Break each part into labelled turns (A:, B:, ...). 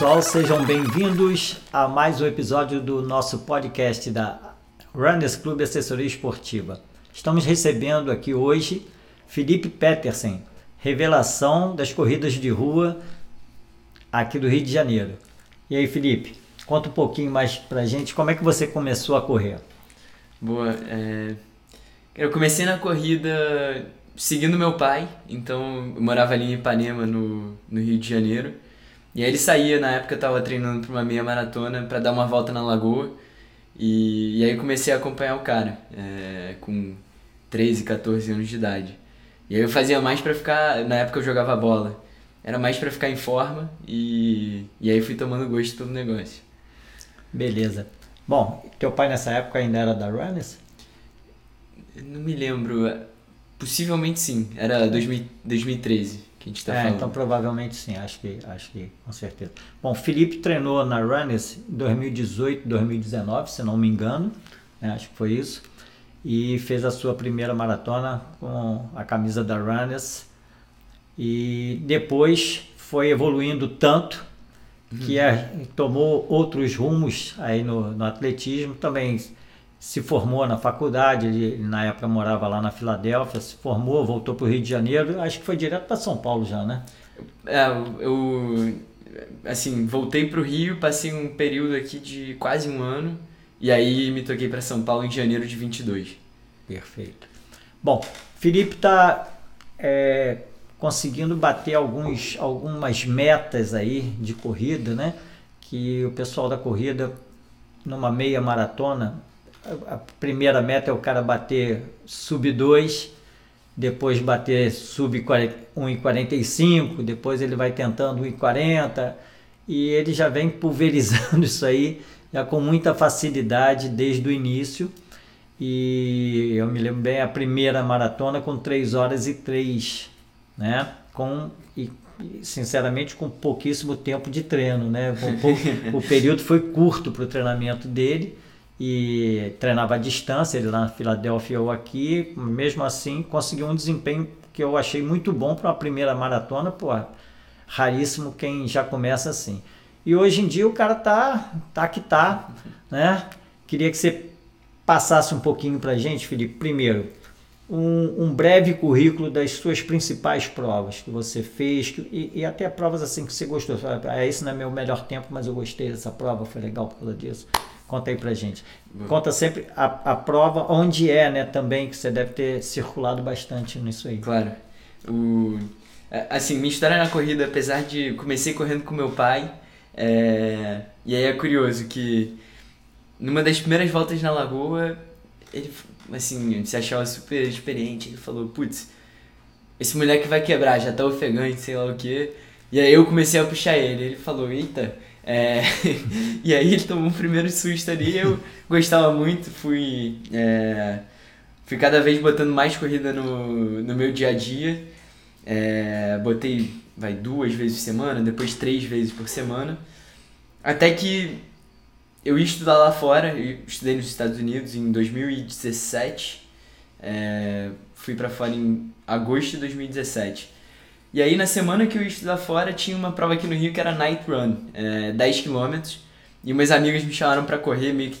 A: pessoal, sejam bem-vindos a mais um episódio do nosso podcast da Runners Club Assessoria Esportiva. Estamos recebendo aqui hoje Felipe Petersen, revelação das corridas de rua aqui do Rio de Janeiro. E aí, Felipe, conta um pouquinho mais pra gente como é que você começou a correr.
B: Boa, é... eu comecei na corrida seguindo meu pai, então eu morava ali em Ipanema, no, no Rio de Janeiro. E aí ele saía, na época eu tava treinando para uma meia maratona para dar uma volta na lagoa. E, e aí comecei a acompanhar o cara, é, com 13, 14 anos de idade. E aí eu fazia mais para ficar, na época eu jogava bola, era mais para ficar em forma e, e aí fui tomando gosto pelo negócio.
A: Beleza. Bom, teu pai nessa época ainda era da Runners?
B: Não me lembro, possivelmente sim, era 2000, 2013 que a gente está
A: é,
B: falando.
A: Então provavelmente sim, acho que, acho que com certeza. Bom, Felipe treinou na Runners em 2018, 2019, se não me engano, né, acho que foi isso, e fez a sua primeira maratona com a camisa da Runners e depois foi evoluindo tanto que é, tomou outros rumos aí no, no atletismo, também se formou na faculdade, ele na época morava lá na Filadélfia, se formou, voltou para o Rio de Janeiro, acho que foi direto para São Paulo já, né?
B: É, eu assim, voltei para o Rio, passei um período aqui de quase um ano e aí me toquei para São Paulo em janeiro de 22.
A: Perfeito. Bom, Felipe está é, conseguindo bater alguns, algumas metas aí de corrida, né? Que o pessoal da corrida numa meia maratona a primeira meta é o cara bater sub 2, depois bater sub 1,45, depois ele vai tentando 1,40 e ele já vem pulverizando isso aí já com muita facilidade desde o início. E eu me lembro bem a primeira maratona com 3 horas e 3, né? Com e, sinceramente com pouquíssimo tempo de treino, né? O, o período foi curto para o treinamento dele e treinava à distância, ele lá na Filadélfia ou aqui, mesmo assim conseguiu um desempenho que eu achei muito bom para uma primeira maratona, pô, raríssimo quem já começa assim. E hoje em dia o cara tá, tá que tá, né? Queria que você passasse um pouquinho para gente, Felipe. Primeiro, um, um, breve currículo das suas principais provas que você fez que, e, e, até provas assim que você gostou. Ah, esse não é meu melhor tempo, mas eu gostei dessa prova, foi legal por causa disso. Conta aí pra gente. Conta sempre a, a prova, onde é, né, também, que você deve ter circulado bastante nisso aí.
B: Claro. O, é, assim, minha história na corrida, apesar de comecei correndo com meu pai, é, e aí é curioso que numa das primeiras voltas na lagoa, ele, assim, se achava super experiente, ele falou, putz, esse moleque vai quebrar, já tá ofegante, sei lá o que. E aí eu comecei a puxar ele, ele falou, eita, é, e aí ele tomou um primeiro susto ali, eu gostava muito, fui, é, fui cada vez botando mais corrida no, no meu dia a dia. É, botei vai duas vezes por semana, depois três vezes por semana. Até que eu ia estudar lá fora, eu estudei nos Estados Unidos em 2017. É, fui para fora em agosto de 2017. E aí na semana que eu ia estudar fora tinha uma prova aqui no Rio que era Night Run, é, 10 km. E meus amigos me chamaram para correr, meio que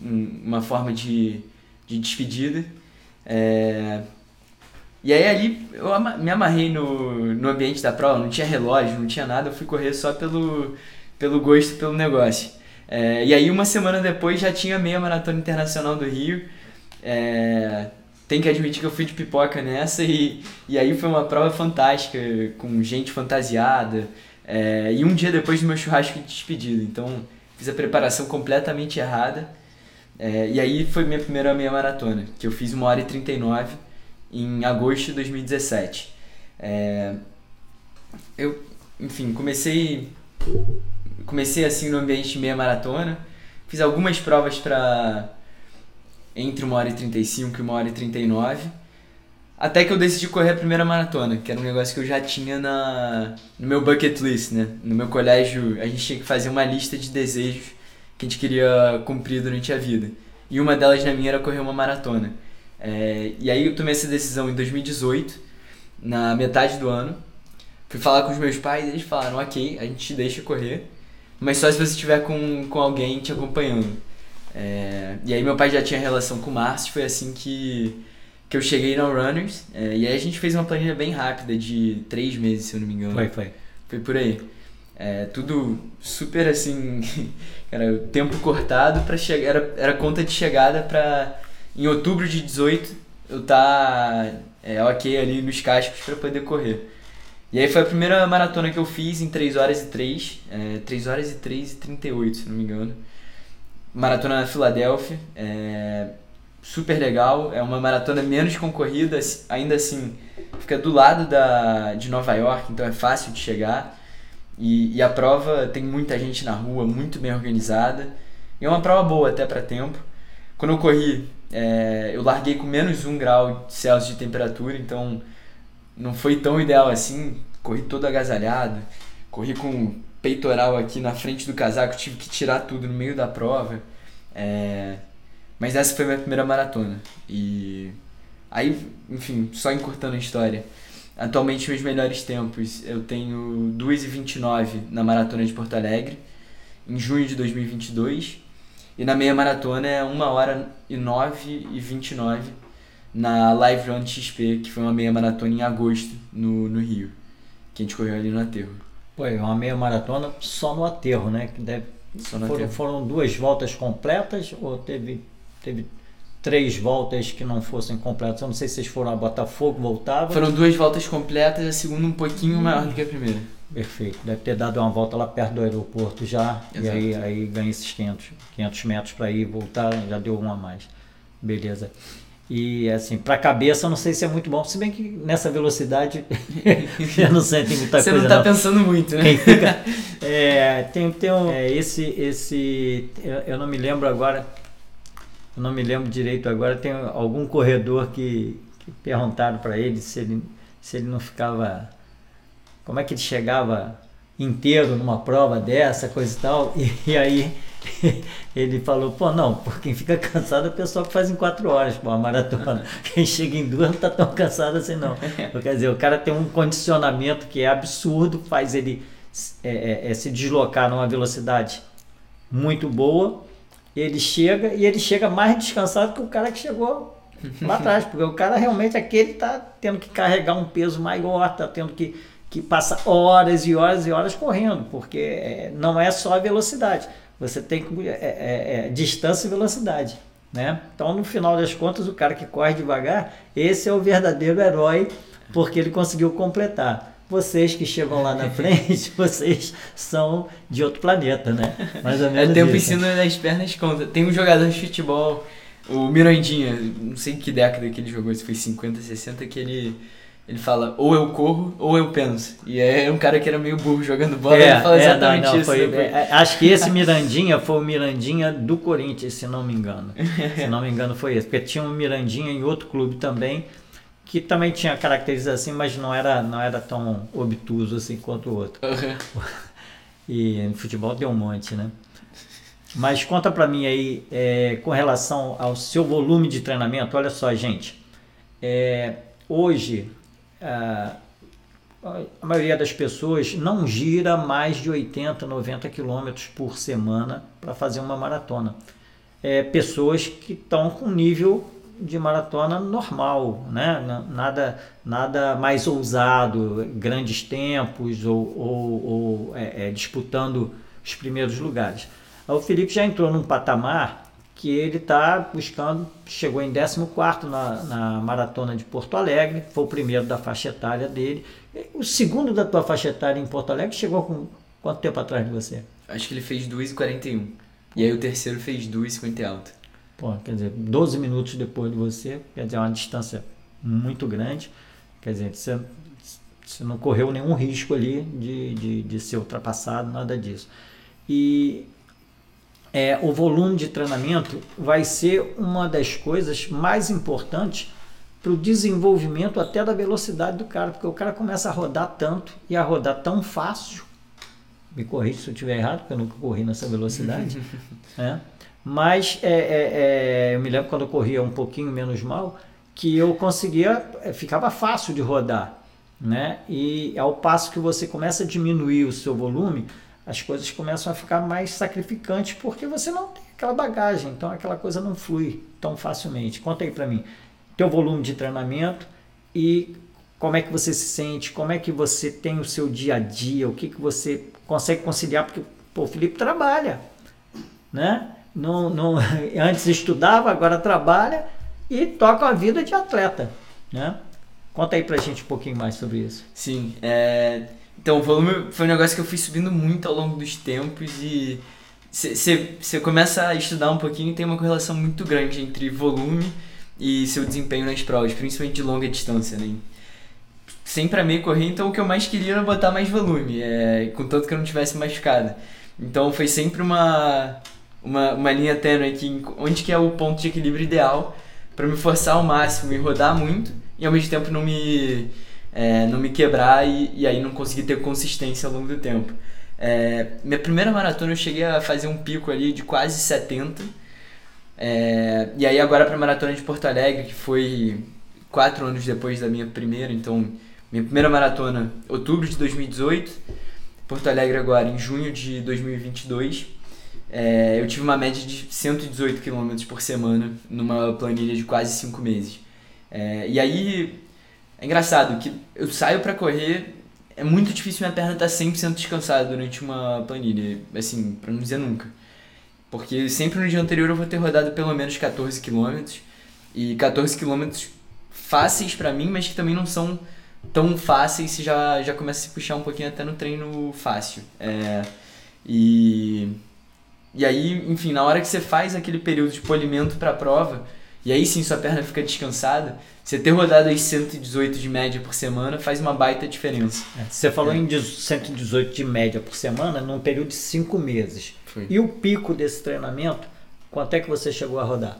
B: uma forma de, de despedida. É, e aí ali eu me amarrei no, no ambiente da prova, não tinha relógio, não tinha nada, eu fui correr só pelo, pelo gosto, pelo negócio. É, e aí uma semana depois já tinha meia maratona internacional do Rio. É, tem que admitir que eu fui de pipoca nessa e, e aí foi uma prova fantástica, com gente fantasiada. É, e um dia depois do meu churrasco de despedida, então fiz a preparação completamente errada. É, e aí foi minha primeira meia maratona, que eu fiz 1 hora e 39 em agosto de 2017. É, eu, enfim, comecei comecei assim no ambiente meia maratona, fiz algumas provas para entre 1 hora e 35 e 1 hora e 39. Até que eu decidi correr a primeira maratona, que era um negócio que eu já tinha na, no meu bucket list, né? No meu colégio, a gente tinha que fazer uma lista de desejos que a gente queria cumprir durante a vida. E uma delas na minha era correr uma maratona. É, e aí eu tomei essa decisão em 2018, na metade do ano. Fui falar com os meus pais e eles falaram: ok, a gente te deixa correr. mas só se você estiver com, com alguém te acompanhando. É, e aí meu pai já tinha relação com o Márcio, foi assim que, que eu cheguei na Runners. É, e aí a gente fez uma planilha bem rápida, de três meses, se eu não me engano.
A: Foi, foi.
B: Foi por aí. É, tudo super assim, era tempo cortado para chegar, era, era conta de chegada para em outubro de 18 eu tá é, ok ali nos cascos para poder correr. E aí foi a primeira maratona que eu fiz em 3 horas e 3, é, 3 horas e 3 e 38, se não me engano. Maratona na Filadélfia, é, super legal, é uma maratona menos concorrida, ainda assim fica do lado da, de Nova York, então é fácil de chegar. E, e a prova tem muita gente na rua, muito bem organizada. E é uma prova boa até para tempo. Quando eu corri, é, eu larguei com menos um grau Celsius de temperatura, então não foi tão ideal assim. Corri todo agasalhado, corri com peitoral aqui na frente do casaco, tive que tirar tudo no meio da prova. É, mas essa foi minha primeira maratona. E aí, enfim, só encurtando a história. Atualmente, meus melhores tempos, eu tenho 2,29 na Maratona de Porto Alegre, em junho de 2022. E na meia maratona é 1 hora e 9 e 29 na Live Run XP, que foi uma meia maratona em agosto no, no Rio, que a gente correu ali no aterro.
A: Pô, é uma meia maratona só no aterro, né? Que deve, foram, foram duas voltas completas ou teve, teve três voltas que não fossem completas. Eu não sei se vocês foram a Botafogo, voltavam.
B: Foram duas voltas completas, a segunda um pouquinho maior do que a primeira.
A: Perfeito. Deve ter dado uma volta lá perto do aeroporto já. Exato. E aí, aí ganha esses 500, 500 metros para ir e voltar, já deu um a mais. Beleza. E assim, para cabeça, eu não sei se é muito bom. Se bem que nessa velocidade já não sente muita
B: Você
A: coisa.
B: Você não está pensando muito, né?
A: Quem fica, é, tem tem um, é, esse, esse eu, eu não me lembro agora eu não me lembro direito agora, tem algum corredor que, que perguntaram para ele se ele se ele não ficava como é que ele chegava inteiro numa prova dessa, coisa e tal, e, e aí ele falou, pô, não, por quem fica cansado é o pessoal que faz em quatro horas, pô, a maratona. Quem chega em duas não tá tão cansado assim, não. Quer dizer, o cara tem um condicionamento que é absurdo, faz ele é, é, é, se deslocar numa velocidade muito boa ele chega e ele chega mais descansado que o cara que chegou lá atrás, porque o cara realmente aquele está tendo que carregar um peso maior, está tendo que, que passar horas e horas e horas correndo, porque é, não é só a velocidade, você tem é, é, é, distância e velocidade. Né? Então, no final das contas, o cara que corre devagar, esse é o verdadeiro herói, porque ele conseguiu completar vocês que chegam lá na frente, vocês são de outro planeta, né?
B: Mais ou menos. É tempo ensino das pernas conta. Tem um jogador de futebol, o Mirandinha, não sei que década que ele jogou, se foi 50, 60, que ele. Ele fala, ou eu corro, ou eu penso. E é um cara que era meio burro jogando bola, é, ele fala é, exatamente não, não, isso. Foi,
A: é, acho que esse Mirandinha foi o Mirandinha do Corinthians, se não me engano. se não me engano foi esse. Porque tinha um Mirandinha em outro clube também, que também tinha características assim, mas não era, não era tão obtuso assim quanto o outro. Uhum. E no futebol deu um monte, né? Mas conta para mim aí, é, com relação ao seu volume de treinamento, olha só, gente. É, hoje, a, a maioria das pessoas não gira mais de 80, 90 quilômetros por semana para fazer uma maratona. É, pessoas que estão com nível de maratona normal, né? nada, nada mais ousado, grandes tempos ou, ou, ou é, é, disputando os primeiros lugares. O Felipe já entrou num patamar que ele está buscando, chegou em 14 na, na maratona de Porto Alegre, foi o primeiro da faixa etária dele. O segundo da tua faixa etária em Porto Alegre chegou com quanto tempo atrás de você?
B: Acho que ele fez 2,41. E aí o terceiro fez 2,50 alto.
A: Pô, quer dizer, 12 minutos depois de você, quer dizer, é uma distância muito grande. Quer dizer, você, você não correu nenhum risco ali de, de, de ser ultrapassado, nada disso. E é, o volume de treinamento vai ser uma das coisas mais importantes para o desenvolvimento até da velocidade do cara, porque o cara começa a rodar tanto e a rodar tão fácil. Me corrija se eu estiver errado, porque eu nunca corri nessa velocidade. né? Mas é, é, é, eu me lembro quando eu corria um pouquinho menos mal, que eu conseguia, é, ficava fácil de rodar. Né? E ao passo que você começa a diminuir o seu volume, as coisas começam a ficar mais sacrificantes porque você não tem aquela bagagem, então aquela coisa não flui tão facilmente. Conta aí para mim, teu volume de treinamento e como é que você se sente, como é que você tem o seu dia a dia, o que, que você consegue conciliar, porque pô, o Felipe trabalha, né? Não, não, antes estudava, agora trabalha e toca a vida de atleta, né? Conta aí pra gente um pouquinho mais sobre isso.
B: Sim, é... então o volume foi um negócio que eu fui subindo muito ao longo dos tempos e você começa a estudar um pouquinho e tem uma correlação muito grande entre volume e seu desempenho nas provas, principalmente de longa distância, né? Sempre amei correr, então o que eu mais queria era botar mais volume, é, contanto que eu não tivesse machucado. Então foi sempre uma, uma, uma linha tênue aqui, onde que é o ponto de equilíbrio ideal para me forçar ao máximo e rodar muito e ao mesmo tempo não me, é, não me quebrar e, e aí não conseguir ter consistência ao longo do tempo. É, minha primeira maratona eu cheguei a fazer um pico ali de quase 70. É, e aí agora para a maratona de Porto Alegre, que foi quatro anos depois da minha primeira, então minha primeira maratona, outubro de 2018, Porto Alegre agora em junho de 2022. É, eu tive uma média de 118 km por semana numa planilha de quase 5 meses. É, e aí é engraçado que eu saio para correr é muito difícil minha perna estar tá 100% descansada durante uma planilha, assim, para não dizer nunca. Porque sempre no dia anterior eu vou ter rodado pelo menos 14 km e 14 km fáceis para mim, mas que também não são tão fáceis se já, já começa a se puxar um pouquinho até no treino fácil. É, e, e aí, enfim, na hora que você faz aquele período de polimento para a prova, e aí sim sua perna fica descansada, você ter rodado aí 118 de média por semana faz uma baita diferença.
A: É, você falou é. em 118 de média por semana num período de 5 meses.
B: Foi.
A: E o pico desse treinamento, quanto é que você chegou a rodar?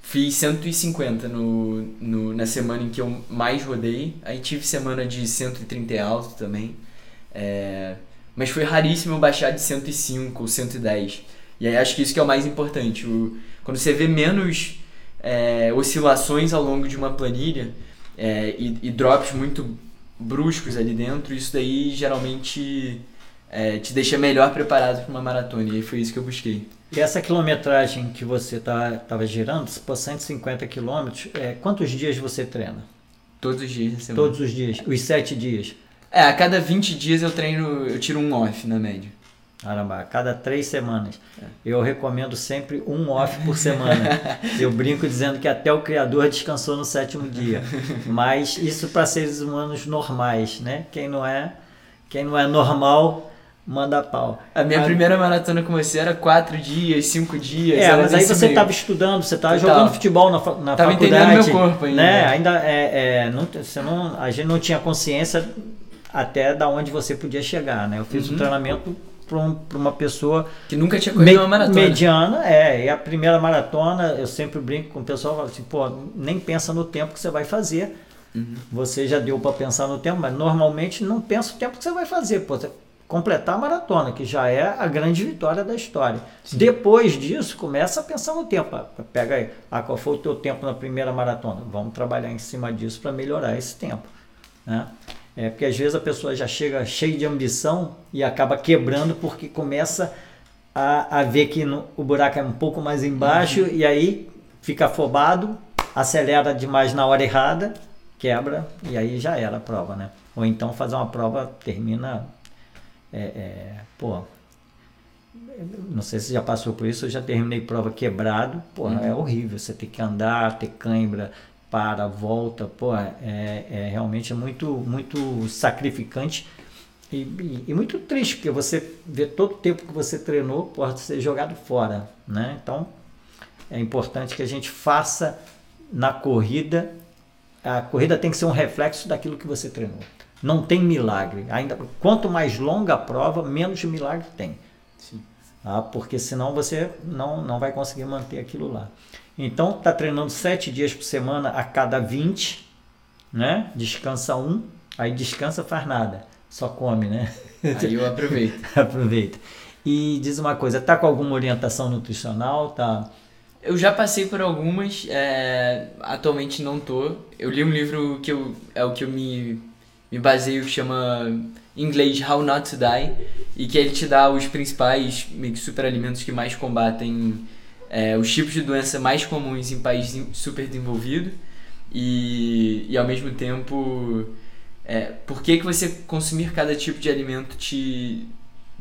B: Fiz 150 no, no, na semana em que eu mais rodei. Aí tive semana de 130 alto também. É, mas foi raríssimo eu baixar de 105 ou 110. E aí acho que isso que é o mais importante. O, quando você vê menos é, oscilações ao longo de uma planilha é, e, e, drops muito bruscos ali dentro, isso daí geralmente é, te deixa melhor preparado para uma maratona. E foi isso que eu busquei.
A: E essa quilometragem que você estava tá, girando, por 150 quilômetros, é, quantos dias você treina?
B: Todos os dias.
A: Todos os dias, os sete dias.
B: É, a cada 20 dias eu treino, eu tiro um off na média.
A: Caramba, a cada três semanas. É. Eu recomendo sempre um off por semana. Eu brinco dizendo que até o Criador descansou no sétimo dia. Mas isso para seres humanos normais, né? Quem não é, quem não é normal, manda pau.
B: A minha a... primeira maratona com você era quatro dias, cinco dias.
A: É, mas aí você estava estudando, você estava jogando futebol na, na tava faculdade.
B: entendendo meu corpo ainda.
A: Né? Ainda é, é, não, você não, a gente não tinha consciência até da onde você podia chegar, né? Eu fiz uhum. um treinamento para um, uma pessoa
B: que nunca tinha corrido me, uma maratona.
A: Mediana, é. E a primeira maratona, eu sempre brinco com o pessoal, falo assim, pô, nem pensa no tempo que você vai fazer. Uhum. Você já deu para pensar no tempo, mas normalmente não pensa o tempo que você vai fazer. Pô, completar a maratona, que já é a grande vitória da história. Sim. Depois disso, começa a pensar no tempo. Pega aí, ah, qual foi o teu tempo na primeira maratona? Vamos trabalhar em cima disso para melhorar esse tempo. Né? É, porque às vezes a pessoa já chega cheia de ambição e acaba quebrando porque começa a, a ver que no, o buraco é um pouco mais embaixo uhum. e aí fica afobado, acelera demais na hora errada, quebra e aí já era a prova, né? Ou então fazer uma prova termina. É, é, pô, não sei se já passou por isso, eu já terminei prova quebrado, pô, uhum. é horrível. Você tem que andar, ter cãibra, para, volta, pô, é, é realmente é muito, muito sacrificante e, e, e, muito triste, porque você vê todo o tempo que você treinou pode ser jogado fora, né? Então, é importante que a gente faça na corrida, a corrida tem que ser um reflexo daquilo que você treinou. Não tem milagre. Ainda quanto mais longa a prova, menos milagre tem.
B: Sim.
A: Ah, porque senão você não, não vai conseguir manter aquilo lá. Então, está treinando sete dias por semana a cada 20, né? Descansa um, aí descansa, faz nada, só come, né?
B: Aí eu aproveito.
A: Aproveita. E diz uma coisa, tá com alguma orientação nutricional? Tá?
B: Eu já passei por algumas, é, atualmente não tô. Eu li um livro que eu, é o que eu me, me baseio, que chama em inglês How Not to Die, e que ele te dá os principais meio que superalimentos que mais combatem é, os tipos de doença mais comuns em países super desenvolvidos e, e ao mesmo tempo é, por que, que você consumir cada tipo de alimento te,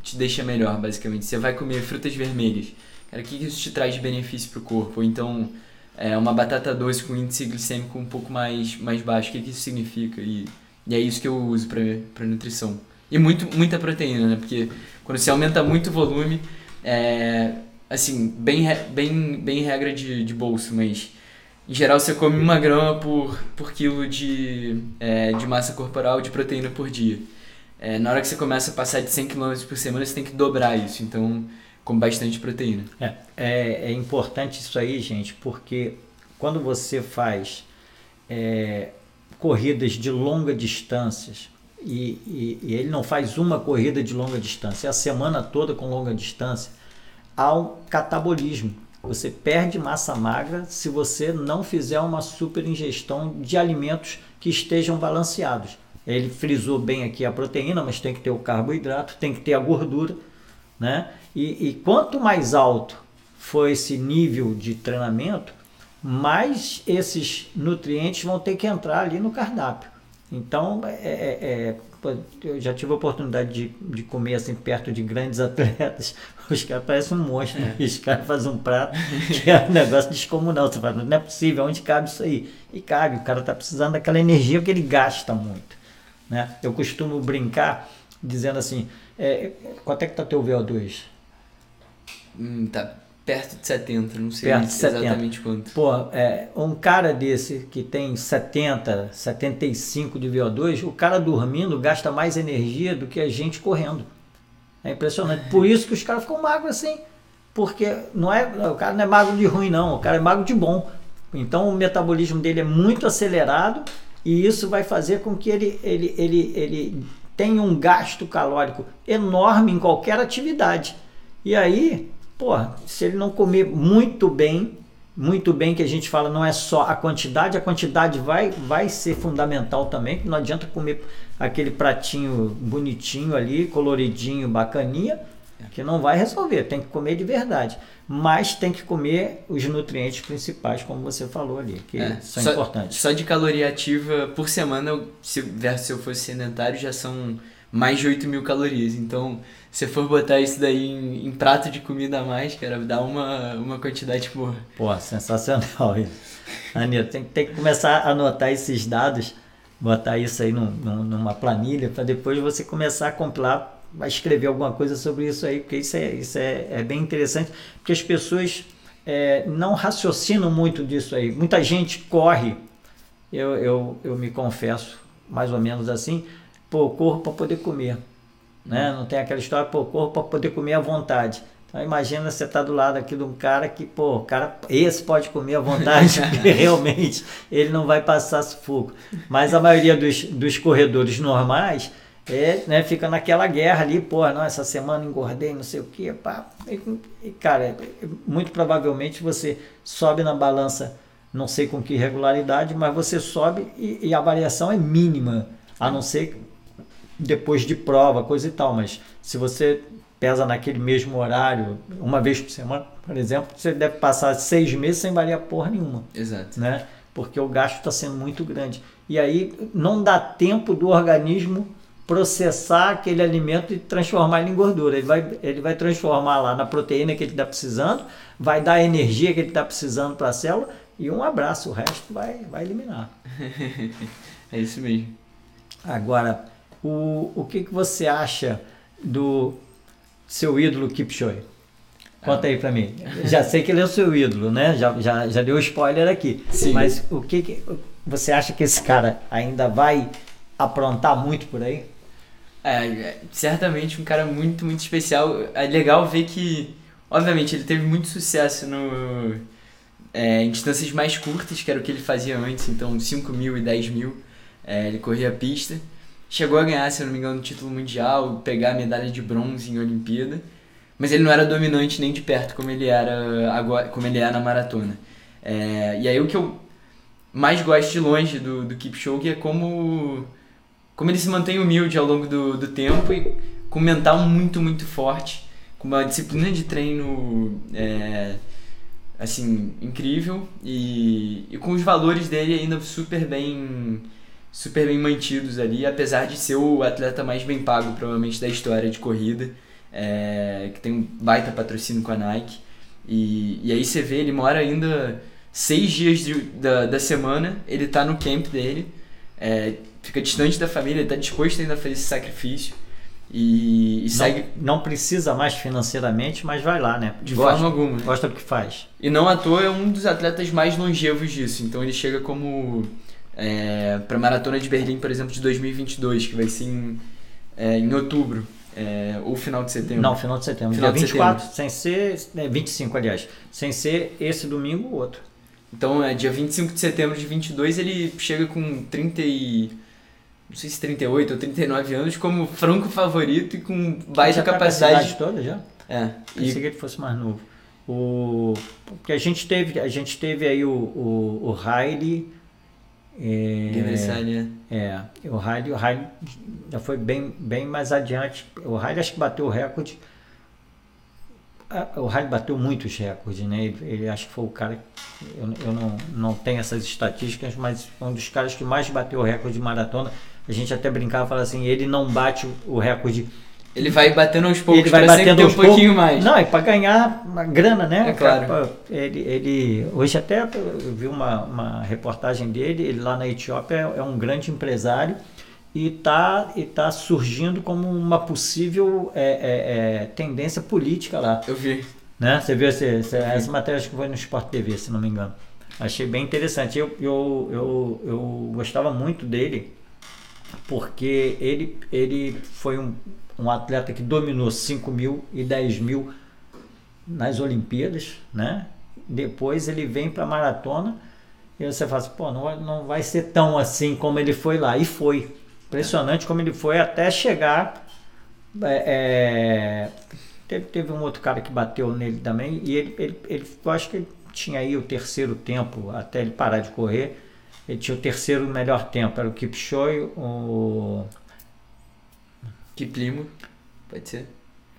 B: te deixa melhor, basicamente. Você vai comer frutas vermelhas, cara, o que, que isso te traz de benefício para o corpo? Ou então é, uma batata doce com índice glicêmico um pouco mais, mais baixo, o que, que isso significa? E, e é isso que eu uso para nutrição. E muito, muita proteína, né? Porque quando você aumenta muito o volume, é, assim, bem, bem, bem regra de, de bolso, mas em geral você come uma grama por, por quilo de, é, de massa corporal de proteína por dia. É, na hora que você começa a passar de 100 km por semana, você tem que dobrar isso, então com bastante proteína.
A: É, é, é importante isso aí, gente, porque quando você faz é, corridas de longa distâncias, e, e, e, ele não faz uma corrida de longa distância, é a semana toda com longa distância, um catabolismo. Você perde massa magra se você não fizer uma super ingestão de alimentos que estejam balanceados. Ele frisou bem aqui a proteína, mas tem que ter o carboidrato, tem que ter a gordura, né? E, e quanto mais alto for esse nível de treinamento, mais esses nutrientes vão ter que entrar ali no cardápio. Então, é, é, é eu já tive a oportunidade de, de comer assim perto de grandes atletas. Os caras parecem um monstro. É. Os caras fazem um prato que é um negócio descomunal. Você fala, não é possível, onde cabe isso aí? E cabe, o cara está precisando daquela energia que ele gasta muito. Né? Eu costumo brincar dizendo assim, é, quanto é que está teu VO2?
B: Hum, tá perto de 70, não sei exatamente 70. quanto.
A: Pô, é, um cara desse que tem 70, 75 de VO2, o cara dormindo gasta mais energia do que a gente correndo. É impressionante. Por isso que os caras ficam magros assim. Porque não é, o cara não é magro de ruim, não. O cara é magro de bom. Então o metabolismo dele é muito acelerado e isso vai fazer com que ele, ele, ele, ele tenha um gasto calórico enorme em qualquer atividade. E aí pô, se ele não comer muito bem, muito bem que a gente fala não é só a quantidade, a quantidade vai, vai ser fundamental também, não adianta comer aquele pratinho bonitinho ali, coloridinho, bacaninha, que não vai resolver, tem que comer de verdade. Mas tem que comer os nutrientes principais, como você falou ali, que é, são
B: só,
A: importantes.
B: Só de caloria ativa por semana, se, se eu fosse sedentário, já são mais de 8 mil calorias. Então, se for botar isso daí em, em, prato de comida a mais, cara, dá uma, uma quantidade boa.
A: Pô, sensacional isso. Anitta, tem, tem que começar a anotar esses dados, botar isso aí num, num, numa planilha, para depois você começar a compilar, a escrever alguma coisa sobre isso aí, porque isso é, isso é, é bem interessante, porque as pessoas é, não raciocinam muito disso aí. Muita gente corre, eu, eu, eu me confesso, mais ou menos assim, pô, corro para poder comer. Né? Não tem aquela história, pô, corro para poder comer à vontade. Então imagina você estar tá do lado aqui de um cara que, pô, cara, esse pode comer à vontade, porque realmente ele não vai passar sufoco. Mas a maioria dos, dos corredores normais é, né, fica naquela guerra ali, pô, não, essa semana engordei, não sei o quê, pá. E, e, cara, muito provavelmente você sobe na balança, não sei com que regularidade, mas você sobe e, e a variação é mínima, a não ser depois de prova, coisa e tal. Mas se você pesa naquele mesmo horário, uma vez por semana, por exemplo, você deve passar seis meses sem variar porra nenhuma.
B: Exato.
A: Né? Porque o gasto está sendo muito grande. E aí não dá tempo do organismo processar aquele alimento e transformar ele em gordura. Ele vai, ele vai transformar lá na proteína que ele está precisando, vai dar a energia que ele está precisando para a célula e um abraço, o resto vai, vai eliminar.
B: é isso mesmo.
A: Agora, o, o que, que você acha do seu ídolo Kipchoge? Conta aí pra mim. Já sei que ele é o seu ídolo, né? Já, já, já deu spoiler aqui. Sim. Mas o que, que você acha que esse cara ainda vai aprontar muito por aí?
B: É, certamente um cara muito, muito especial. É legal ver que, obviamente, ele teve muito sucesso no, é, em distâncias mais curtas, que era o que ele fazia antes, então 5 mil e 10 mil. É, ele corria a pista chegou a ganhar, se não me engano, o título mundial, pegar a medalha de bronze em Olimpíada, mas ele não era dominante nem de perto como ele era agora, como ele é na maratona. É, e aí o que eu mais gosto de longe do, do Kipchoge é como como ele se mantém humilde ao longo do, do tempo e com mental muito, muito forte, com uma disciplina de treino é, assim incrível e, e com os valores dele ainda super bem super bem mantidos ali, apesar de ser o atleta mais bem pago provavelmente da história de corrida, é, que tem um baita patrocínio com a Nike. E, e aí você vê, ele mora ainda seis dias de, da, da semana, ele tá no camp dele, é, fica distante da família, ele tá disposto ainda a fazer esse sacrifício. E, e
A: não,
B: segue.
A: Não precisa mais financeiramente, mas vai lá, né?
B: De
A: gosta,
B: forma alguma.
A: Gosta do que faz.
B: E não à toa é um dos atletas mais longevos disso. Então ele chega como. É, para a Maratona de Berlim, por exemplo, de 2022, que vai ser em, é, em outubro. É, ou final de setembro?
A: Não, final de setembro.
B: Final
A: Dia
B: de
A: 24,
B: setembro.
A: sem ser. É, 25, aliás. Sem ser esse domingo ou outro.
B: Então, é dia 25 de setembro de 22, ele chega com 30 e. Não sei se 38 ou 39 anos, como franco favorito e com baixa
A: tá
B: capacidade.
A: Toda já?
B: É.
A: Pensei que ele fosse mais novo. O, porque a gente teve, a gente teve aí o, o, o Riley.
B: É,
A: é, o Riley, o Riley já foi bem, bem mais adiante. O Riley acho que bateu o recorde. O Riley bateu muitos recordes, né? Ele, ele acho que foi o cara. Eu, eu não, não tenho essas estatísticas, mas um dos caras que mais bateu o recorde de maratona. A gente até brincava e falava assim: ele não bate o recorde
B: ele vai batendo aos poucos
A: ele vai batendo
B: um pouquinho mais.
A: Não, é para ganhar uma grana, né?
B: É claro.
A: Ele, ele, hoje até eu vi uma, uma reportagem dele, ele lá na Etiópia é, é um grande empresário e está e tá surgindo como uma possível é, é, é, tendência política lá.
B: Eu vi.
A: Né? Você viu essa, essa, essa matéria que foi no Sport TV, se não me engano. Achei bem interessante. Eu, eu, eu, eu gostava muito dele porque ele, ele foi um, um atleta que dominou 5 mil e 10 mil nas Olimpíadas, né? Depois ele vem para a maratona e você fala assim, pô, não, não vai ser tão assim como ele foi lá. E foi. Impressionante como ele foi até chegar. É, é, teve, teve um outro cara que bateu nele também e ele, ele, ele eu acho que ele tinha aí o terceiro tempo até ele parar de correr. Ele tinha o terceiro melhor tempo, era o Kipchoge, o
B: Kiplimo, pode ser?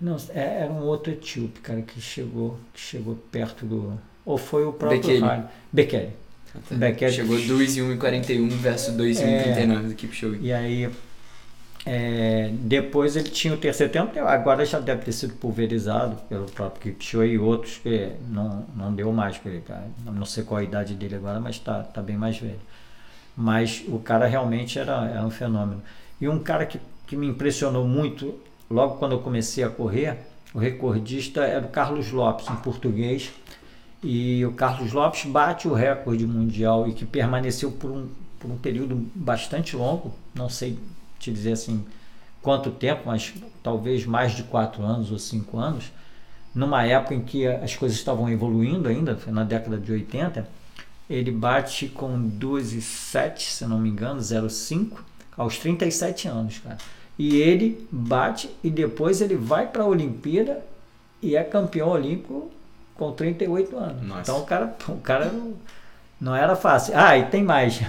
A: Não, é, era um outro etíope, cara, que chegou, que chegou perto do. Ou foi o próprio
B: Bekele.
A: Riley. Bekele.
B: Ah, tá.
A: Bekele.
B: Chegou 2 e 1,41 versus 2 e 1,39 do Kipchoge.
A: E aí, é, depois ele tinha o terceiro tempo, agora já deve ter sido pulverizado pelo próprio Kipchoge e outros que não, não deu mais para ele, cara. Não sei qual a idade dele agora, mas está tá bem mais velho. Mas o cara realmente era, era um fenômeno. E um cara que que me impressionou muito logo quando eu comecei a correr, o recordista era o Carlos Lopes, um português. E o Carlos Lopes bate o recorde mundial e que permaneceu por um, por um período bastante longo, não sei te dizer assim quanto tempo, mas talvez mais de quatro anos ou cinco anos, numa época em que as coisas estavam evoluindo ainda, foi na década de 80, ele bate com 2,7, se não me engano, 0,5, aos 37 anos, cara e ele bate e depois ele vai para a Olimpíada e é campeão olímpico com 38 anos.
B: Nossa.
A: Então o cara, o cara não, não era fácil. Ah, e tem mais.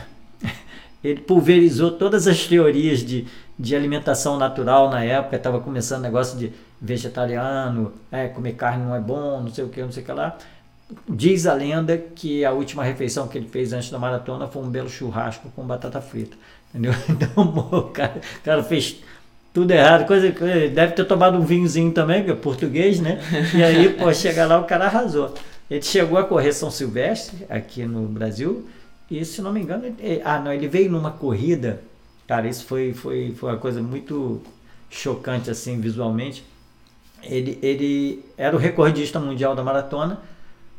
A: Ele pulverizou todas as teorias de, de alimentação natural na época, estava começando negócio de vegetariano, é, comer carne não é bom, não sei o que, não sei o que lá. Diz a lenda que a última refeição que ele fez antes da maratona foi um belo churrasco com batata frita. Entendeu? Então o cara, o cara fez tudo errado, coisa deve ter tomado um vinhozinho também, que é português, né? E aí, pô, chega lá, o cara arrasou. Ele chegou a correr São Silvestre, aqui no Brasil, e se não me engano, ele, ah, não, ele veio numa corrida, cara, isso foi, foi, foi uma coisa muito chocante, assim, visualmente. Ele, ele era o recordista mundial da maratona,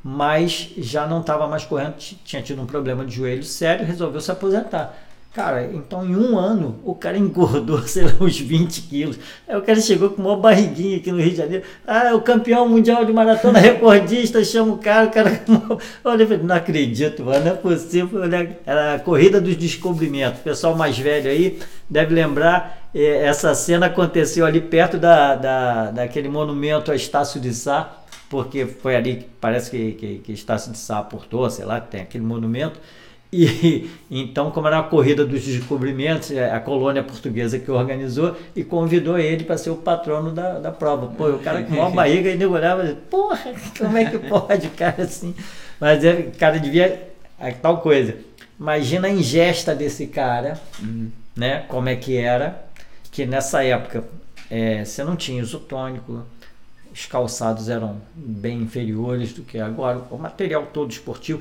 A: mas já não estava mais correndo, tinha tido um problema de joelho sério, resolveu se aposentar. Cara, então em um ano o cara engordou, sei lá, uns 20 quilos. Aí o cara chegou com uma barriguinha aqui no Rio de Janeiro. Ah, o campeão mundial de maratona recordista, chama o cara, o cara. Olha, não acredito, mano, não é possível. Era a corrida dos descobrimentos. O pessoal mais velho aí deve lembrar, eh, essa cena aconteceu ali perto da, da, daquele monumento a Estácio de Sá, porque foi ali, parece que, que, que Estácio de Sá aportou, sei lá, tem aquele monumento E então, como era a corrida dos descobrimentos, é, a colônia portuguesa que organizou e convidou ele para ser o patrono da, da prova. Pô, o cara com uma barriga e olhava e porra, como é que pode, cara, assim? Mas é, o cara devia. É, tal coisa. Imagina a ingesta desse cara, uhum. né? Como é que era, que nessa época é, você não tinha isotônico, os calçados eram bem inferiores do que agora, o material todo esportivo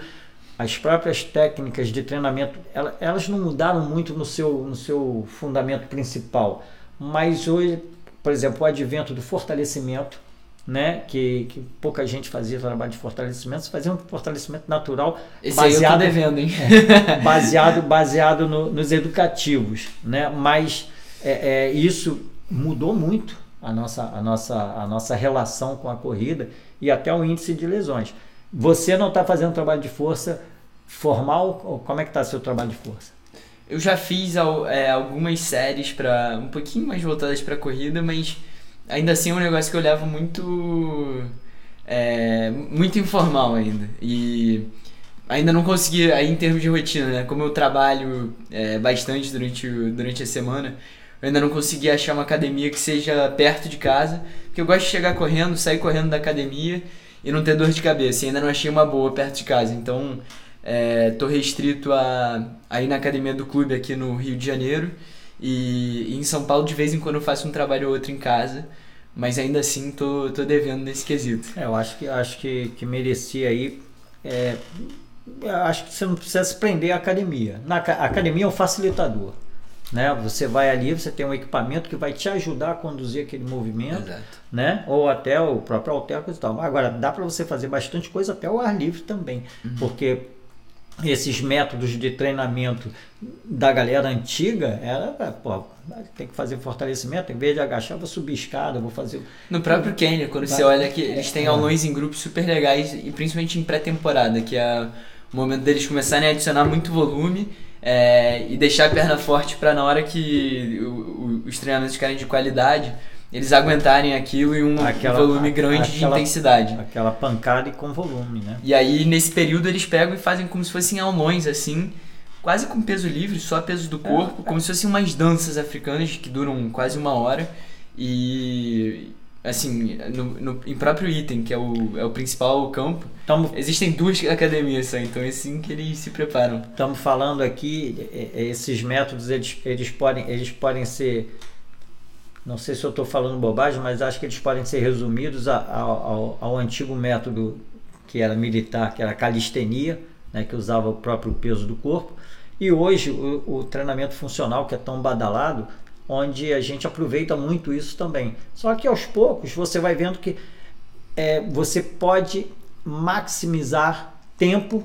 A: as próprias técnicas de treinamento, elas não mudaram muito no seu, no seu fundamento principal. Mas hoje, por exemplo, o advento do fortalecimento, né, que, que pouca gente fazia trabalho de fortalecimento, fazia um fortalecimento natural
B: Esse baseado, devendo, hein?
A: É, baseado, baseado no, nos educativos, né? Mas é, é, isso mudou muito a nossa, a, nossa, a nossa relação com a corrida e até o índice de lesões. Você não está fazendo trabalho de força formal? Como é que está seu trabalho de força?
B: Eu já fiz é, algumas séries para um pouquinho mais voltadas para corrida, mas ainda assim é um negócio que eu levo muito é, muito informal ainda e ainda não consegui aí em termos de rotina, né? Como eu trabalho é, bastante durante durante a semana, eu ainda não consegui achar uma academia que seja perto de casa, porque eu gosto de chegar correndo, sair correndo da academia e não ter dor de cabeça. E ainda não achei uma boa perto de casa, então é, tô restrito a, a ir na academia do clube aqui no Rio de Janeiro e, e, em São Paulo de vez em quando eu faço um trabalho ou outro em casa, mas ainda assim tô, tô devendo nesse quesito.
A: É, eu acho que acho que, que merecia aí. É, acho que você não precisa se prender à academia. Na a academia é um facilitador. Né? Você vai ali, você tem um equipamento que vai te ajudar a conduzir aquele movimento, Exato. né? Ou até o próprio halter e tal. Agora dá para você fazer bastante coisa até o ar livre também, uhum. porque esses métodos de treinamento da galera antiga era, pô, tem que fazer fortalecimento, em vez de agachar, vou subir escada, vou fazer.
B: No próprio Kenya, quando você olha que eles têm é. aulões em grupos super legais, e principalmente em pré-temporada, que é o momento deles começarem a adicionar muito volume é, e deixar a perna forte para na hora que o, o, os treinamentos ficarem de qualidade eles aguentarem aquilo em um aquela, volume grande aquela, de intensidade.
A: Aquela pancada e com volume, né?
B: E aí, nesse período, eles pegam e fazem como se fossem aulões, assim, quase com peso livre, só peso do corpo, é, como é. se fossem umas danças africanas que duram quase uma hora. E, assim, no, no, em próprio item, que é o, é o principal campo, Tamo, existem duas academias só, então é assim que eles se preparam.
A: Estamos falando aqui, esses métodos, eles, eles, podem, eles podem ser não sei se eu estou falando bobagem, mas acho que eles podem ser resumidos ao, ao, antigo método que era militar, que era a calistenia, né, que usava o próprio peso do corpo, e hoje o, o treinamento funcional, que é tão badalado, onde a gente aproveita muito isso também. Só que aos poucos você vai vendo que é, você pode maximizar tempo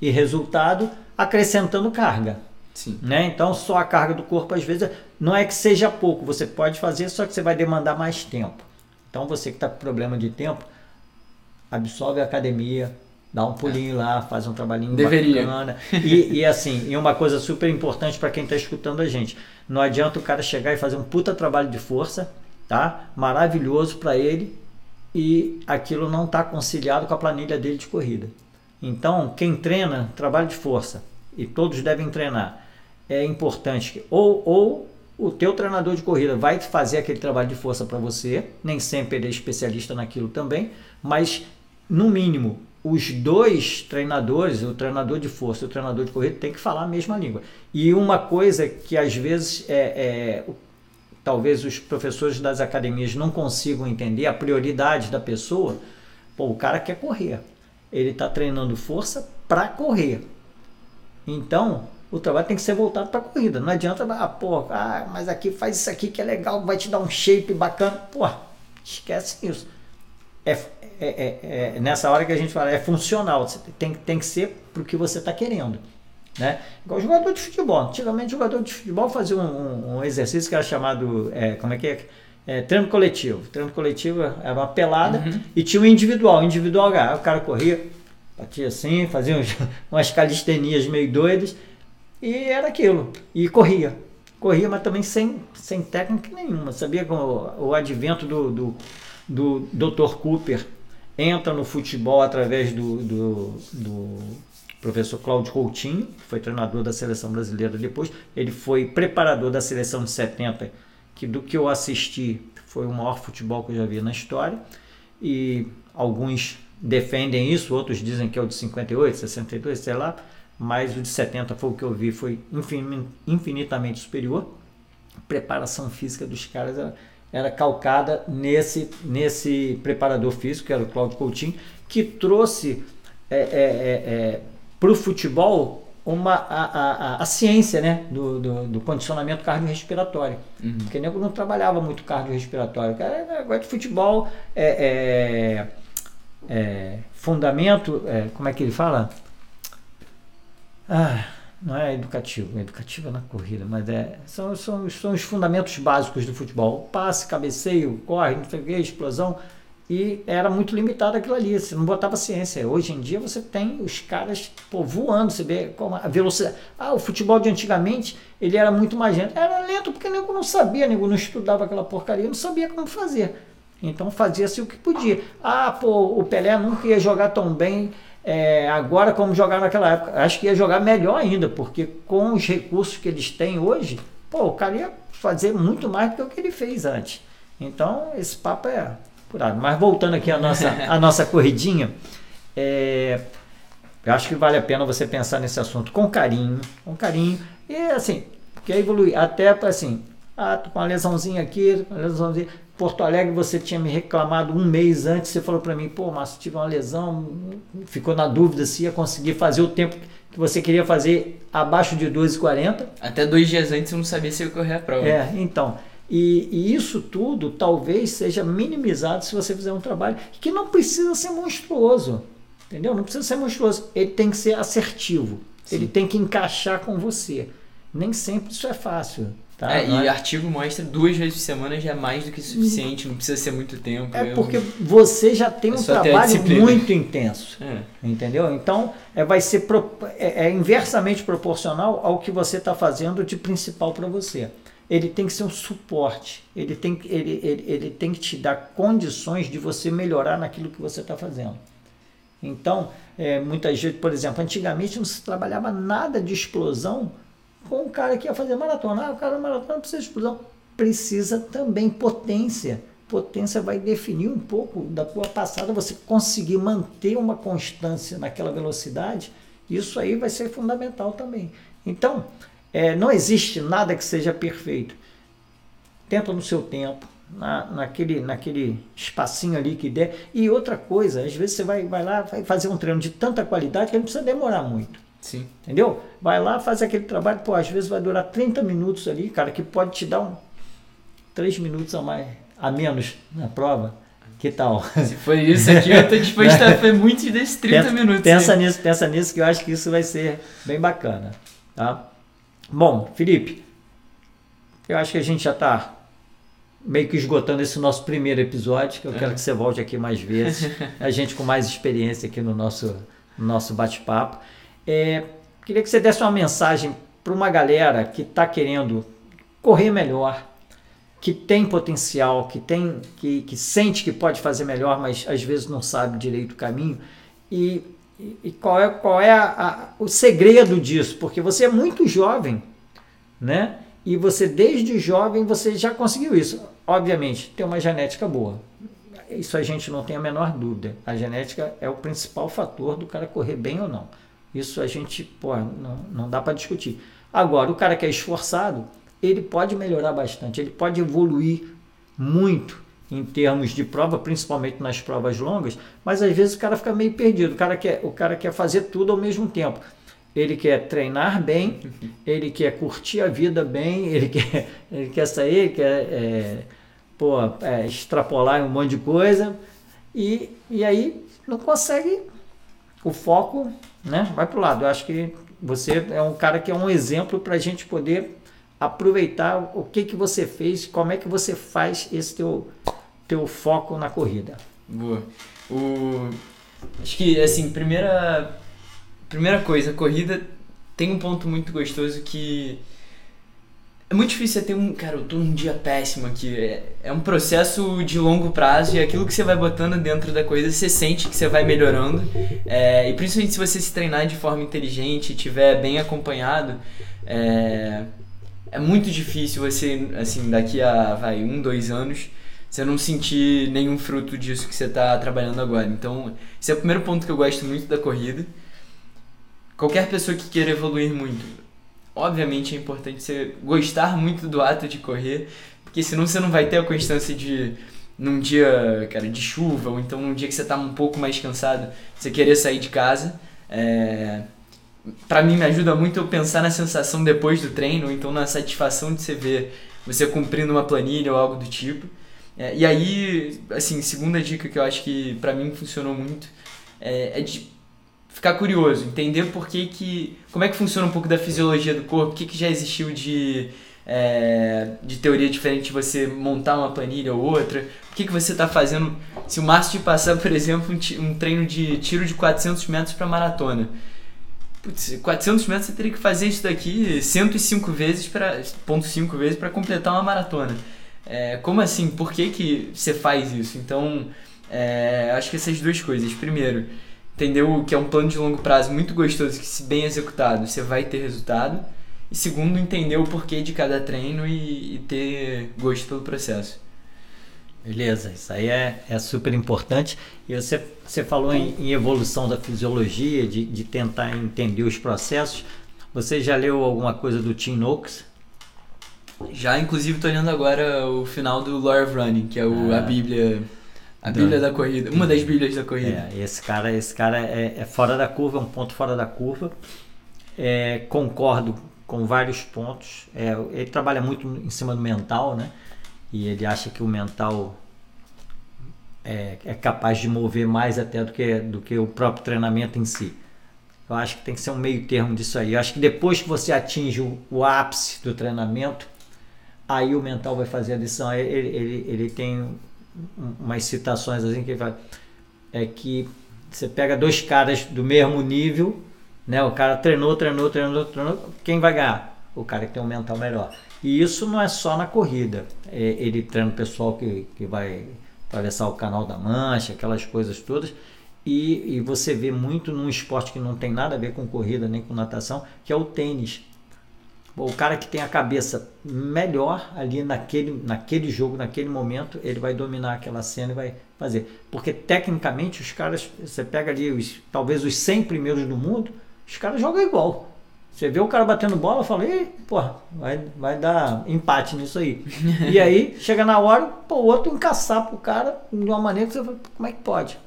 A: e resultado acrescentando carga. Sim. Né? Então, só a carga do corpo, às vezes, não é que seja pouco, você pode fazer, só que você vai demandar mais tempo. Então, você que está com problema de tempo, absorve a academia, dá um pulinho é. lá, faz um trabalhinho
B: Deveria.
A: bacana. E, e assim, e uma coisa super importante para quem está escutando a gente: não adianta o cara chegar e fazer um puta trabalho de força, tá? Maravilhoso para ele, e aquilo não está conciliado com a planilha dele de corrida. Então, quem treina, trabalho de força, e todos devem treinar é importante que ou, ou o teu treinador de corrida vai fazer aquele trabalho de força para você, nem sempre ele é especialista naquilo também, mas no mínimo os dois treinadores, o treinador de força e o treinador de corrida, tem que falar a mesma língua. E uma coisa que às vezes é, é talvez os professores das academias não consigam entender a prioridade da pessoa. Pô, o cara quer correr, ele está treinando força para correr. Então o trabalho tem que ser voltado para a corrida. Não adianta, ah, pô, ah, mas aqui faz isso aqui que é legal, vai te dar um shape bacana. Pô, esquece isso. É, é, é, é nessa hora que a gente fala, é funcional. Tem, tem que ser para o que você está querendo. Né? Igual jogador de futebol. Antigamente, jogador de futebol fazia um, um, exercício que era chamado, é, como é que é? é? treino coletivo. Treino coletivo era uma pelada uhum. e tinha o um individual. Individual, o cara corria, batia assim, fazia uns, umas calistenias meio doidas e era aquilo. E corria. Corria, mas também sem, sem técnica nenhuma. Sabia que o, o advento do, do, do Dr. Cooper entra no futebol através do, do, do professor Cláudio Coutinho, que foi treinador da seleção brasileira depois, ele foi preparador da seleção de 70, que do que eu assisti foi o maior futebol que eu já vi na história, e alguns defendem isso, outros dizem que é o de 58, 62, sei lá, mas o de 70 foi o que eu vi, foi infinitamente superior. A preparação física dos caras era, era calcada nesse, nesse preparador físico, que era o Cláudio Coutinho, que trouxe é, é, é, é para o futebol uma, a, a, a, ciência né, do, do, do condicionamento cardiorrespiratório. Uhum. Porque nego não trabalhava muito cardiorrespiratório. Cara, negócio de futebol é, é, é fundamento, é, como é que ele fala? Ah, não é educativo, é educativo na corrida, mas é, são, são, são os fundamentos básicos do futebol. Passe, cabeceio, corre, não explosão e era muito limitado aquilo ali, você não botava ciência. Hoje em dia você tem os caras pô, voando, você vê como a velocidade. Ah, o futebol de antigamente ele era muito mais lento. Era lento porque nego não sabia, nego não estudava aquela porcaria, não sabia como fazer. Então fazia-se o que podia. Ah, pô, o Pelé nunca ia jogar tão bem é, agora como jogar naquela época. Acho que ia jogar melhor ainda, porque com os recursos que eles têm hoje, pô, o cara ia fazer muito mais do que o que ele fez antes. Então, esse papo é mas voltando aqui à nossa, à nossa corridinha, é, eu acho que vale a pena você pensar nesse assunto com carinho, com carinho. E assim, quer evoluir até para assim, ah, tô com uma lesãozinha aqui, uma lesãozinha. Porto Alegre, você tinha me reclamado um mês antes, você falou para mim, pô, Márcio, tive uma lesão, ficou na dúvida se ia conseguir fazer o tempo que você queria fazer abaixo de 2,40.
B: Até dois dias antes eu não sabia se ia correr a prova.
A: É, então. E, e, isso tudo talvez seja minimizado se você fizer um trabalho que não precisa ser monstruoso. Entendeu? Não precisa ser monstruoso. Ele tem que ser assertivo. Sim. Ele tem que encaixar com você. Nem sempre isso é fácil. Tá?
B: É, e artigo mostra duas vezes por semana já é mais do que suficiente, não precisa ser muito tempo.
A: É porque você já tem é um trabalho muito intenso. É. Entendeu? Então é, vai ser pro, é, é inversamente proporcional ao que você está fazendo de principal para você ele tem que ser um suporte, ele tem, ele, ele, ele tem que te dar condições de você melhorar naquilo que você está fazendo. Então, é, muitas vezes, por exemplo, antigamente não se trabalhava nada de explosão com o cara que ia fazer maratona. Ah, o cara maratona precisa de explosão. Precisa também potência. Potência vai definir um pouco da tua passada, você conseguir manter uma constância naquela velocidade, isso aí vai ser fundamental também. Então, é, não existe nada que seja perfeito. Tenta no seu tempo, na, naquele, naquele espacinho ali que der. E outra coisa, às vezes você vai, vai lá, vai fazer um treino de tanta qualidade que não precisa demorar muito.
B: Sim.
A: Entendeu? Vai lá, faz aquele trabalho, pô, às vezes vai durar 30 minutos ali, cara, que pode te dar um 3 minutos a mais, a menos na prova. Que tal?
B: Se for isso aqui, eu tô disposto a fazer muitos desses 30
A: pensa,
B: minutos.
A: Pensa nisso, pensa nisso que eu acho que isso vai ser bem bacana, tá? Bom, Felipe, eu acho que a gente já está meio que esgotando esse nosso primeiro episódio, que eu quero é. que você volte aqui mais vezes, a gente com mais experiência aqui no nosso, no nosso bate-papo. É, queria que você desse uma mensagem para uma galera que está querendo correr melhor, que tem potencial, que tem, que, que sente que pode fazer melhor, mas às vezes não sabe direito o caminho. E e qual é, qual é a, a, o segredo disso? Porque você é muito jovem, né? E você desde jovem você já conseguiu isso. Obviamente, tem uma genética boa. Isso a gente não tem a menor dúvida. A genética é o principal fator do cara correr bem ou não. Isso a gente, pô, não, não dá para discutir. Agora, o cara que é esforçado, ele pode melhorar bastante, ele pode evoluir muito em termos de prova, principalmente nas provas longas, mas às vezes o cara fica meio perdido. O cara quer, o cara quer fazer tudo ao mesmo tempo. Ele quer treinar bem, ele quer curtir a vida bem, ele quer, ele quer sair, ele quer é, pô, é, extrapolar um monte de coisa e, e aí não consegue o foco, né? Vai para o lado. Eu acho que você é um cara que é um exemplo para a gente poder aproveitar o que que você fez, como é que você faz esse teu teu foco na corrida.
B: Boa. O... Acho que, assim, primeira, primeira coisa, a corrida tem um ponto muito gostoso que É muito difícil você ter um. Cara, eu tô num dia péssimo aqui. É, é um processo de longo prazo e aquilo que você vai botando dentro da coisa, você sente que você vai melhorando. É, e principalmente se você se treinar de forma inteligente estiver bem acompanhado, é, é muito difícil você, assim, daqui a vai, um, dois anos, você não sentir nenhum fruto disso que você está trabalhando agora. Então, esse é o primeiro ponto que eu gosto muito da corrida. Qualquer pessoa que queira evoluir muito, obviamente é importante você gostar muito do ato de correr, porque senão você não vai ter a constância de num dia, cara, de chuva, ou então num dia que você tá um pouco mais cansado, você querer sair de casa. É... Para mim me ajuda muito eu pensar na sensação depois do treino, ou então na satisfação de você ver você cumprindo uma planilha ou algo do tipo. É, e aí, assim, segunda dica que eu acho que para mim funcionou muito é, é de ficar curioso, entender por que que, como é que funciona um pouco da fisiologia do corpo, o que, que já existiu de, é, de teoria diferente de você montar uma planilha ou outra, o que, que você está fazendo, se o Márcio te passar, por exemplo, um, um treino de tiro de 400 metros para maratona, Putz, 400 metros você teria que fazer isso daqui 105 vezes para ponto 5 vezes para completar uma maratona. É, como assim? Por que, que você faz isso? Então, é, acho que essas duas coisas. Primeiro, entendeu que é um plano de longo prazo muito gostoso, que se bem executado você vai ter resultado. E segundo, entender o porquê de cada treino e, e ter gosto pelo processo.
A: Beleza, isso aí é, é super importante. E você, você falou em, em evolução da fisiologia, de, de tentar entender os processos. Você já leu alguma coisa do Tim Noakes?
B: Já, inclusive, estou olhando agora o final do Law of Running, que é o, ah. a Bíblia a Bíblia da corrida, uma das Bíblias da corrida.
A: É, esse cara, esse cara é, é, fora da curva, é um ponto fora da curva. É, concordo com vários pontos. É, ele trabalha muito em cima do mental, né? E ele acha que o mental é, é capaz de mover mais até do que, do que o próprio treinamento em si. Eu acho que tem que ser um meio termo disso aí. Eu acho que depois que você atinge o, o ápice do treinamento, aí o mental vai fazer a lição. Ele, ele, ele tem umas citações assim que vai é que você pega dois caras do mesmo nível, né? O cara treinou, treinou, treinou, treinou, quem vai ganhar? O cara que tem um mental melhor. E isso não é só na corrida. É, ele treina o pessoal que, que vai atravessar o canal da Mancha, aquelas coisas todas. E, e você vê muito num esporte que não tem nada a ver com corrida nem com natação, que é o tênis o cara que tem a cabeça melhor ali naquele, naquele jogo, naquele momento, ele vai dominar aquela cena e vai fazer. Porque tecnicamente os caras, você pega ali os, talvez os 100 primeiros do mundo, os caras jogam igual. Você vê o cara batendo bola, fala, Ih, porra, vai, vai dar empate nisso aí. e aí, chega na hora, pô, o outro encaçar pro cara de uma maneira que você fala, como é que pode?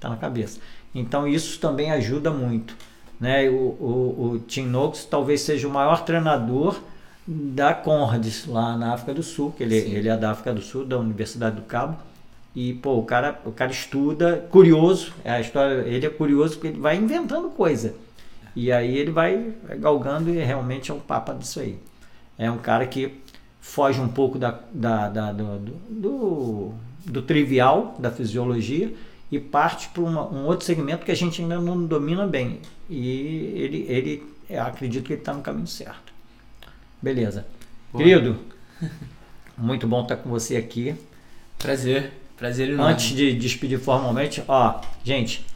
A: Tá na cabeça. Então isso também ajuda muito. Né? O, o, o Tim Noakes talvez seja o maior treinador da Conrads lá na África do Sul, que ele, ele é da África do Sul, da Universidade do Cabo. E pô, o cara, o cara estuda, curioso, é a história, ele é curioso porque ele vai inventando coisa. E aí ele vai galgando e realmente é um papa disso aí. É um cara que foge um pouco da, da, da do, do, do, trivial da fisiologia e parte para um outro segmento que a gente ainda não domina bem. E ele, ele acredito que ele está no caminho certo. Beleza. Boa. Querido, muito bom estar com você aqui.
B: Prazer. Prazer enorme.
A: Antes de despedir formalmente, ó, gente,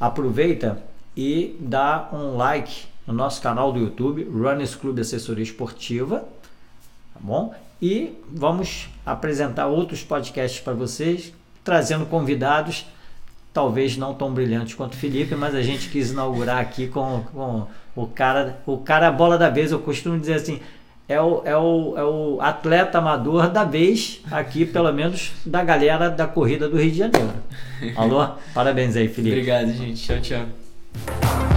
A: aproveita e dá um like no nosso canal do YouTube, Runners Club Assessoria Esportiva, tá bom? E vamos apresentar outros podcasts para vocês, trazendo convidados talvez não tão brilhante quanto o Felipe, mas a gente quis inaugurar aqui com, com o cara, o cara bola da vez. Eu costumo dizer assim, é o, é, o, é o atleta amador da vez aqui, pelo menos da galera da corrida do Rio de Janeiro. Alô? Parabéns aí, Felipe.
B: Obrigado, gente. Tchau, tchau.